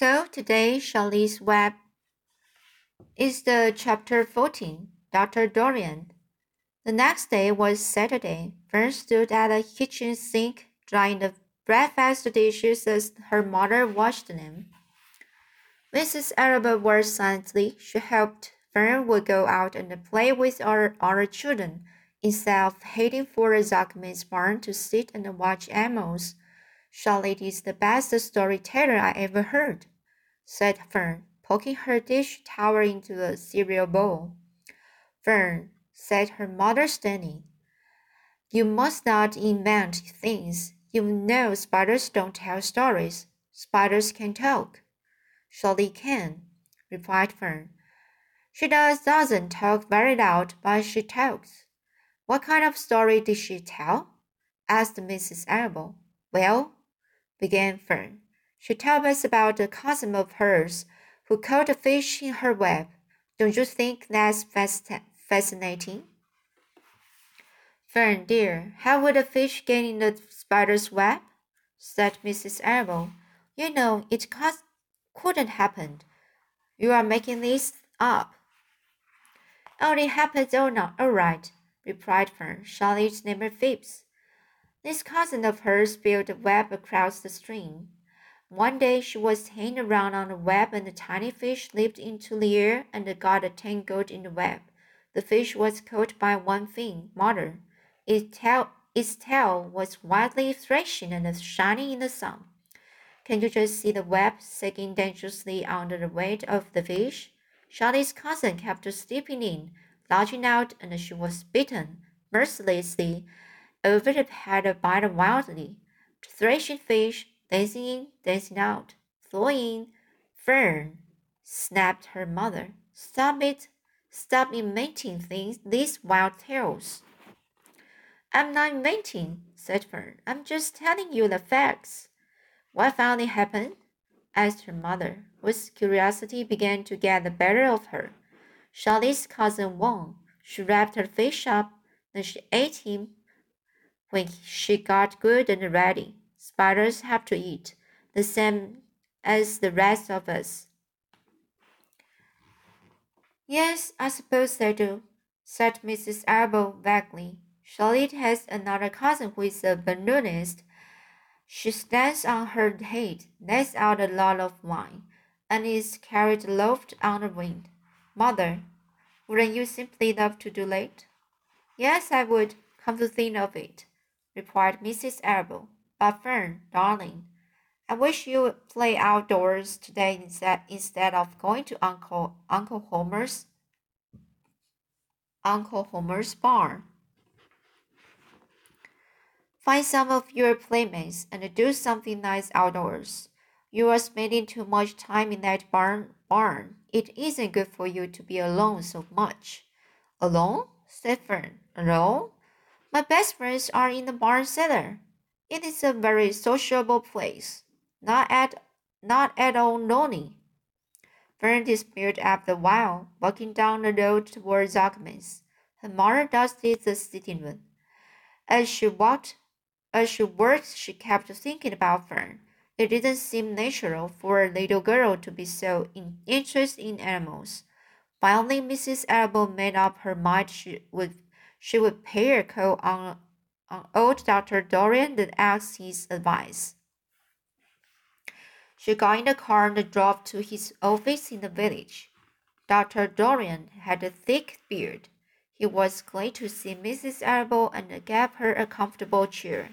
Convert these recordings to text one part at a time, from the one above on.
So today, Charlotte's Web is the chapter 14, Dr. Dorian. The next day was Saturday. Fern stood at the kitchen sink, drying the breakfast dishes as her mother washed them. Mrs. Arable worked silently. She hoped Fern would go out and play with our other children instead of heading for the Zuckerman's barn to sit and watch animals. Charlotte is the best storyteller I ever heard, said Fern, poking her dish towel into the cereal bowl. Fern, said her mother sternly, you must not invent things. You know spiders don't tell stories. Spiders can talk. Charlotte can, replied Fern. She does, doesn't talk very loud, but she talks. What kind of story did she tell? asked Mrs. Arable. Well, began Fern. She told us about a cousin of hers who caught a fish in her web. Don't you think that's fascinating? Fern, dear, how would a fish get in the spider's web? said Mrs. Arable. You know, it couldn't happen. You are making this up. Oh, it happens all, not, all right, replied Fern. Charlotte never fibs. This cousin of hers built a web across the stream. One day she was hanging around on the web and a tiny fish leaped into the air and got a tangled in the web. The fish was caught by one fin, mother. Its tail, its tail was widely thrashing and shining in the sun. Can you just see the web sagging dangerously under the weight of the fish? Charlotte's cousin kept slipping in, lodging out, and she was bitten mercilessly over the head by the wildly, thrashing fish, dancing in, dancing out, throwing fern, snapped her mother. Stop it! Stop inventing things, these wild tales. I'm not inventing, said Fern. I'm just telling you the facts. What finally happened? asked her mother, whose curiosity began to get the better of her. Charlotte's cousin won. She wrapped her fish up, then she ate him when she got good and ready. Spiders have to eat, the same as the rest of us. Yes, I suppose they do, said Mrs. Arable vaguely. Charlotte has another cousin who is a balloonist. She stands on her head, lets out a lot of wine, and is carried aloft on the wind. Mother, wouldn't you simply love to do that? Yes, I would, come to think of it replied Mrs. Arable. But Fern, darling, I wish you would play outdoors today instead instead of going to Uncle Uncle Homer's Uncle Homer's barn. Find some of your playmates and do something nice outdoors. You are spending too much time in that barn barn. It isn't good for you to be alone so much. Alone? said Fern. Alone? My best friends are in the barn cellar. It is a very sociable place. Not at not at all lonely. Fern disappeared after a while, walking down the road toward Zuckerman's. Her mother dusted the sitting room. As she walked as she worked, she kept thinking about Fern. It didn't seem natural for a little girl to be so in, interested in animals. Finally, Mrs. Arable made up her mind she would she would pay a call on, on old Dr. Dorian and asked his advice. She got in the car and drove to his office in the village. Dr. Dorian had a thick beard. He was glad to see Mrs. Arable and gave her a comfortable chair.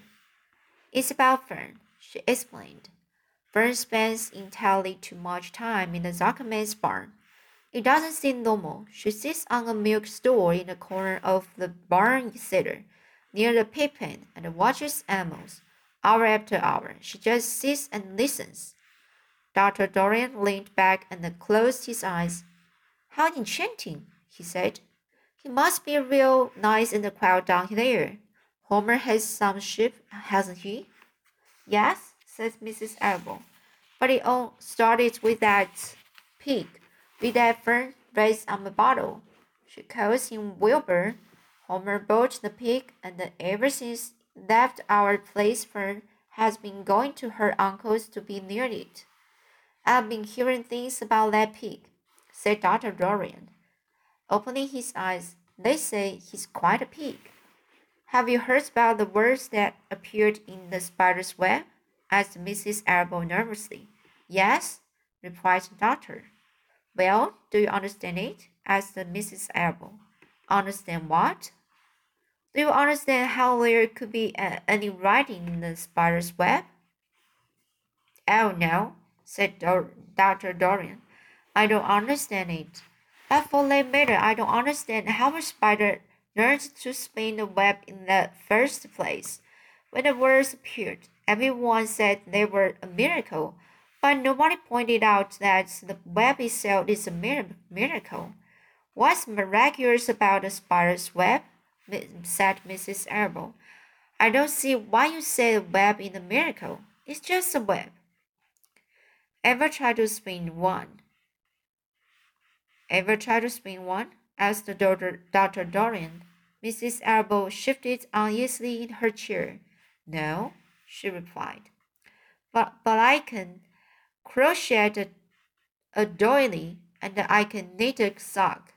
It's about Fern, she explained. Fern spends entirely too much time in the Zuckerman's barn. It doesn't seem normal. She sits on a milk stool in the corner of the barn cellar, near the pig pen, and watches animals. Hour after hour, she just sits and listens. Dr. Dorian leaned back and closed his eyes. How enchanting, he said. He must be real nice in the quiet down there. Homer has some sheep, hasn't he? Yes, said Mrs. Arable. But it all started with that pig. With that fern raised on the bottle. She calls him Wilbur. Homer bought the pig, and ever since left our place, Fern has been going to her uncle's to be near it. I've been hearing things about that pig, said Dr. Dorian, opening his eyes. They say he's quite a pig. Have you heard about the words that appeared in the spider's web? asked Mrs. Arable nervously. Yes, replied the doctor. Well, do you understand it? asked Mrs. Arable. Understand what? Do you understand how there could be any writing in the spider's web? Oh, no, said Dr. Dorian. I don't understand it. But for that matter, I don't understand how a spider learned to spin the web in the first place. When the words appeared, everyone said they were a miracle, but nobody pointed out that the web itself is a miracle. What's miraculous about the spider's web? Said Mrs. Arable. I don't see why you say a web is a miracle. It's just a web. Ever try to spin one? Ever try to spin one? asked the Dr. Dr. Dorian. Mrs. Arable shifted uneasily in her chair. No, she replied. But, but I can crochet a, a doily and I can knit a sock.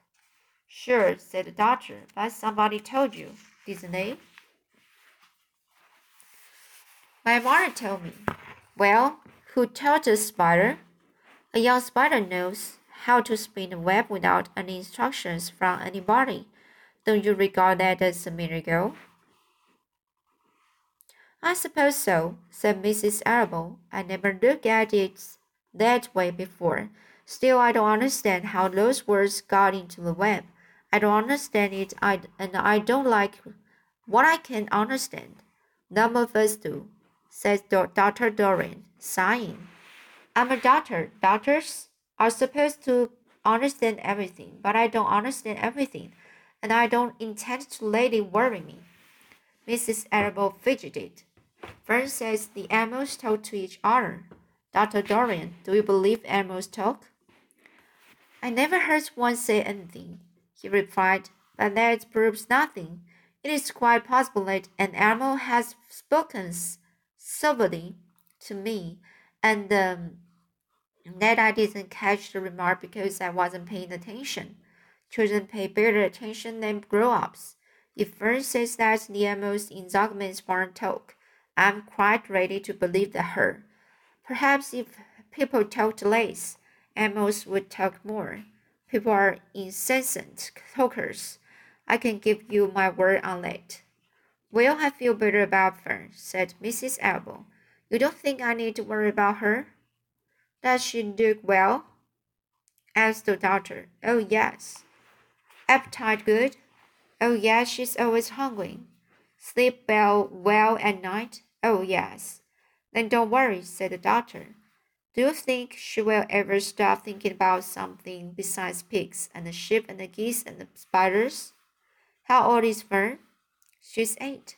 Sure, said the doctor, but somebody told you, didn't they? My mother told me. Well, who told the spider? A young spider knows how to spin a web without any instructions from anybody. Don't you regard that as a miracle? I suppose so, said Mrs. Arable. I never looked at it that way before. Still, I don't understand how those words got into the web. I don't understand it, I, and I don't like what I can understand. None of us do, said Dr. Dorian, sighing. I'm a doctor. Doctors are supposed to understand everything, but I don't understand everything, and I don't intend to let it worry me. Mrs. Arable fidgeted. Fern says the animals talk to each other. Dr. Dorian, do you believe animals talk? I never heard one say anything he replied, but that proves nothing. It is quite possible that an animal has spoken civilly to me, and um, that I didn't catch the remark because I wasn't paying attention. Children pay better attention than grown-ups. If Fern says that the animals in Zuckerman's barn talk, I'm quite ready to believe that her. Perhaps if people talked less, animals would talk more. People are incessant talkers. I can give you my word on that. Well, I feel better about Fern, said Mrs. Elbow. You don't think I need to worry about her? Does she look well? asked the doctor. Oh, yes. Appetite good? Oh, yes, she's always hungry. Sleep well, well at night? Oh, yes. Then don't worry, said the doctor. Do you think she will ever stop thinking about something besides pigs and the sheep and the geese and the spiders? How old is Fern? She's eight.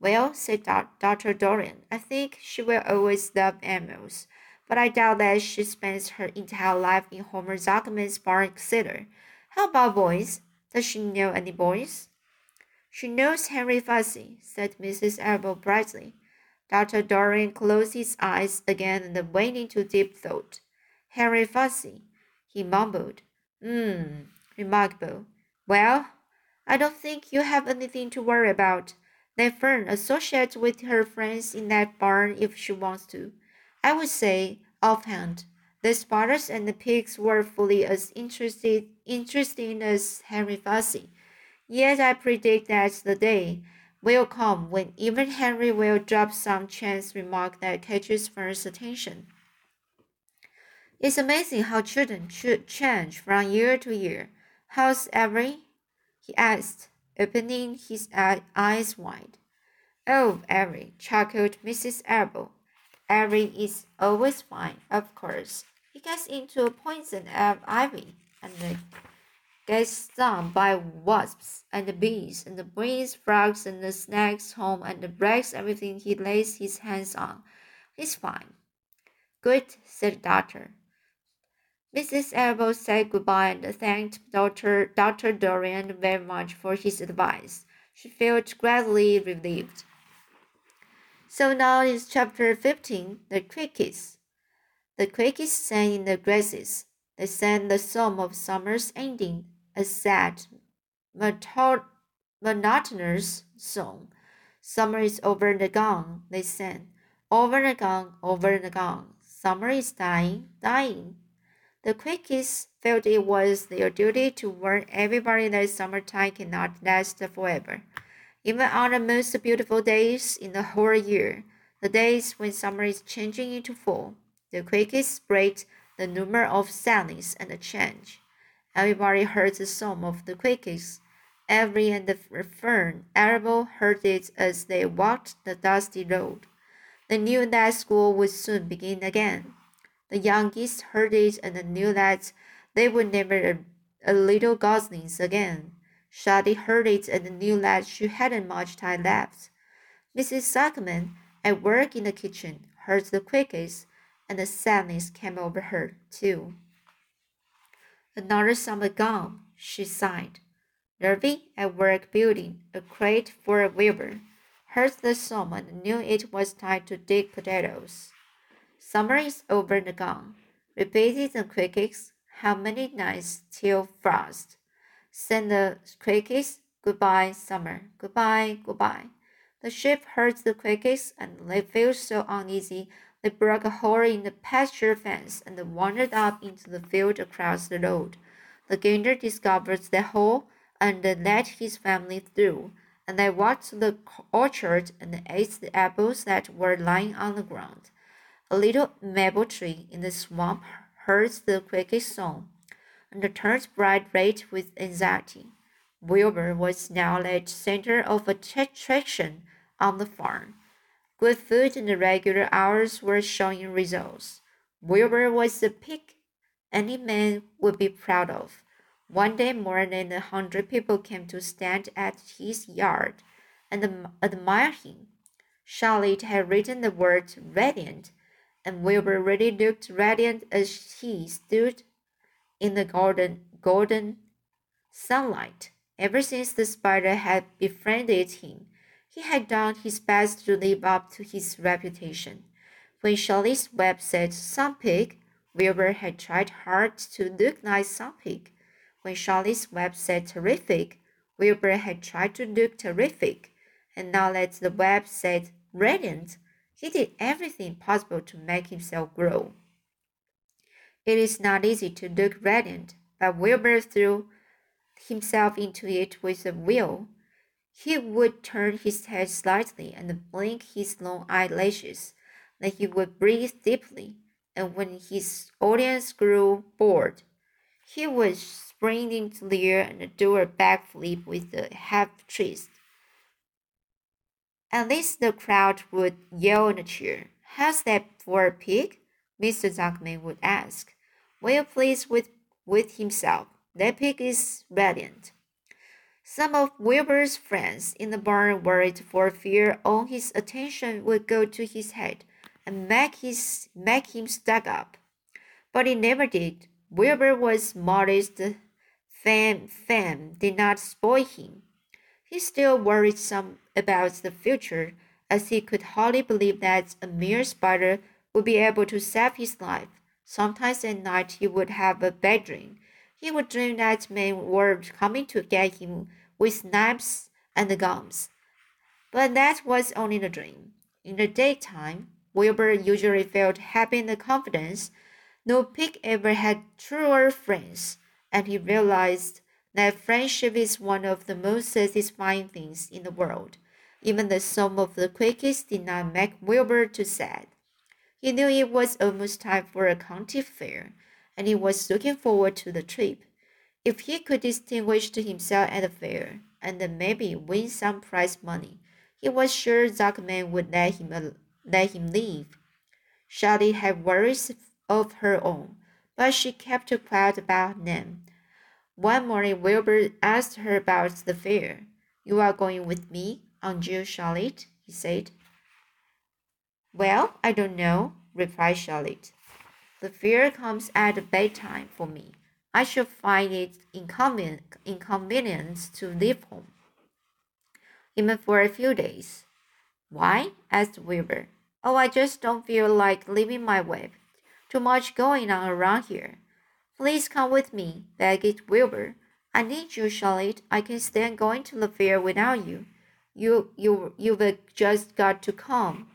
Well, said Dr. Dorian, I think she will always love animals, but I doubt that she spends her entire life in Homer Zuckerman's barn cellar. How about boys? Does she know any boys? She knows Henry Fussy, said Mrs. Arable brightly. Dr. Dorian closed his eyes again and went into deep thought. Henry Fussy, he mumbled. Hmm, remarkable. Well, I don't think you have anything to worry about. Let Fern associate with her friends in that barn if she wants to. I would say, offhand, the spiders and the pigs were fully as interested interesting as Henry Fussy. Yet I predict that the day will come when even Henry will drop some chance remark that catches Fern's attention. It's amazing how children should change from year to year. How's Avery? he asked, opening his eyes wide. Oh, Avery, chuckled Mrs. Arable. Avery is always fine, of course. He gets into a poison of ivy and gets stung by wasps and bees and brings frogs and snakes home and breaks everything he lays his hands on. He's fine. Good, said the doctor. Mrs. Arable said goodbye and thanked Dr. Dr. Dorian very much for his advice. She felt greatly relieved. So now is chapter 15, The Crickets. The crickets sang in the grasses. They sang the song of summer's ending, a sad, monotonous song. Summer is over and gone, they sang. Over and gone, over and gone. Summer is dying, dying. The crickets felt it was their duty to warn everybody that summertime cannot last forever. Even on the most beautiful days in the whole year, the days when summer is changing into fall, the crickets spread the number of silence and the change. Everybody heard the song of the crickets. Avery and the fern Arable heard it as they walked the dusty road. They knew that school would soon begin again. The young geese heard it and knew that they would never a little goslings again. Shadi heard it and knew that she hadn't much time left. Mrs. Zuckerman, at work in the kitchen, heard the crickets, and the sadness came over her, too. Another summer gone, she sighed. Lurvy, at work building a crate for a weaver, heard the song and knew it was time to dig potatoes. Summer is over and gone. Repeated the crickets. How many nights till frost? Send the crickets. Goodbye, summer. Goodbye, goodbye. The sheep heard the crickets and they felt so uneasy they broke a hole in the pasture fence and wandered up into the field across the road. The gander discovered the hole and let his family through, and they walked to the orchard and ate the apples that were lying on the ground. A little maple tree in the swamp heard the cricket song, and turned bright red with anxiety. Wilbur was now the center of attraction on the farm. Good food and the regular hours were showing results. Wilbur was the pig any man would be proud of. One day more than a hundred people came to stand at his yard and admire him. Charlotte had written the word radiant and Wilbur really looked radiant as he stood in the golden, golden sunlight. Ever since the spider had befriended him, he had done his best to live up to his reputation. When Charlotte's web said some pig, Wilbur had tried hard to look like some pig. When Charlotte's web said terrific, Wilbur had tried to look terrific. And now that the web said radiant, he did everything possible to make himself grow. It is not easy to look radiant, but Wilbur threw himself into it with a will. He would turn his head slightly and blink his long eyelashes. Then he would breathe deeply, and when his audience grew bored, he would spring into the air and do a backflip with a half twist. At least the crowd would yell and cheer. How's that for a pig? Mr. Zuckerman would ask. Well pleased with, with himself. That pig is radiant. Some of Wilbur's friends in the barn worried for fear all his attention would go to his head and make, his, make him stuck up. But it never did. Wilbur was modest. Fame, fame did not spoil him. He still worried some about the future, as he could hardly believe that a mere spider would be able to save his life. Sometimes at night he would have a bad dream. He would dream that men were coming to get him with knives and gums. But that was only a dream. In the daytime, Wilbur usually felt happy and confident. No pig ever had truer friends, and he realized that friendship is one of the most satisfying things in the world. Even the song of the crickets did not make Wilbur too sad. He knew it was almost time for a county fair, and he was looking forward to the trip. If he could distinguish himself at the fair and maybe win some prize money, he was sure Zuckerman would let him let him leave. Charlotte had worries of her own, but she kept quiet about them. One morning, Wilbur asked her about the fair. You are going with me? Uncle Charlotte, he said. Well, I don't know, replied Charlotte. The fear comes at bedtime for me. I should find it inconvenient, inconvenient to leave home, even for a few days. Why? asked Wilbur. Oh, I just don't feel like leaving my wife. Too much going on around here. Please come with me, begged Wilbur. I need you, Charlotte. I can stand going to the fair without you. You, you, you've just got to come.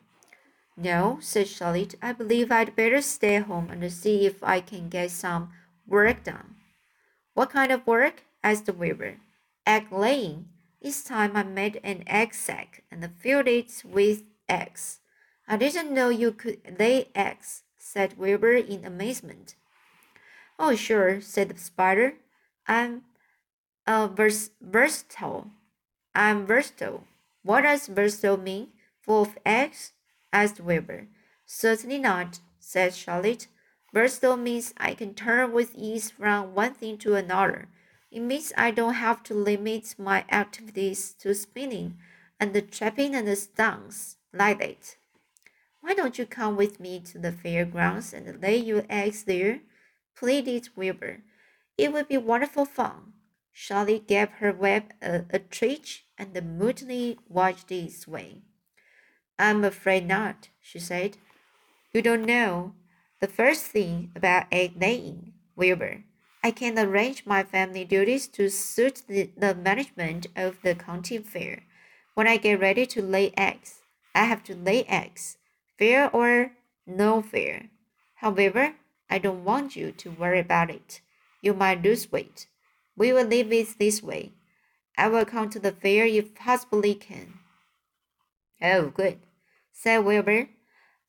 No, said Charlotte. I believe I'd better stay home and see if I can get some work done. What kind of work? asked the weaver. Egg laying. Each time I made an egg sack and filled it with eggs. I didn't know you could lay eggs, said Wilbur in amazement. Oh, sure, said the spider. I'm uh, vers versatile. I'm versatile. What does versatile mean? Full of eggs? asked Wilbur. Certainly not, said Charlotte. Versatile means I can turn with ease from one thing to another. It means I don't have to limit my activities to spinning and the trapping and the stunts like that. Why don't you come with me to the fairgrounds and lay your eggs there? pleaded Wilbur. It would be wonderful fun. Charlie gave her web a, a twitch and moodily watched it sway. I'm afraid not, she said. You don't know the first thing about egg laying, Wilbur. I can arrange my family duties to suit the, the management of the county fair. When I get ready to lay eggs, I have to lay eggs, fair or no fair. However, I don't want you to worry about it. You might lose weight. We will leave it this way. I will come to the fair if possibly can. Oh, good, said Wilbur.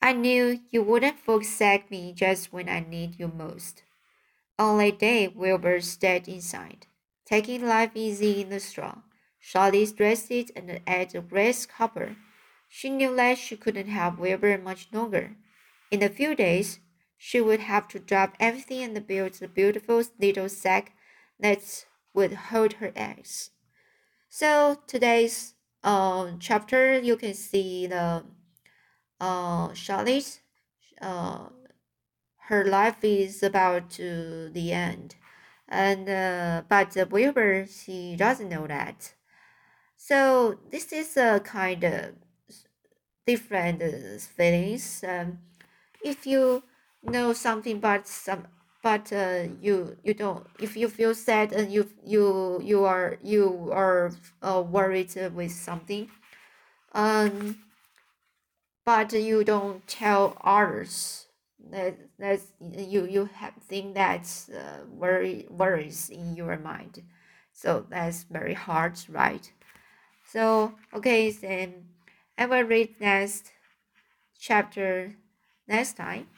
I knew you wouldn't forsake me just when I need you most. On that day, Wilbur stayed inside, taking life easy in the straw. Charlie dressed it and ate a grasshopper. She knew that she couldn't have Wilbur much longer. In a few days, she would have to drop everything and build the beautiful little sack that would hold her eggs. So today's uh, chapter, you can see the uh, Charlotte's uh, her life is about to the end. And uh, but Wilbur she doesn't know that. So this is a kind of different uh, feelings. Um, if you know something but some but uh, you you don't if you feel sad and you you you are you are uh, worried with something um but you don't tell others. That that's you you have think that's uh, worry worries in your mind. So that's very hard right? So okay then i will read next chapter next time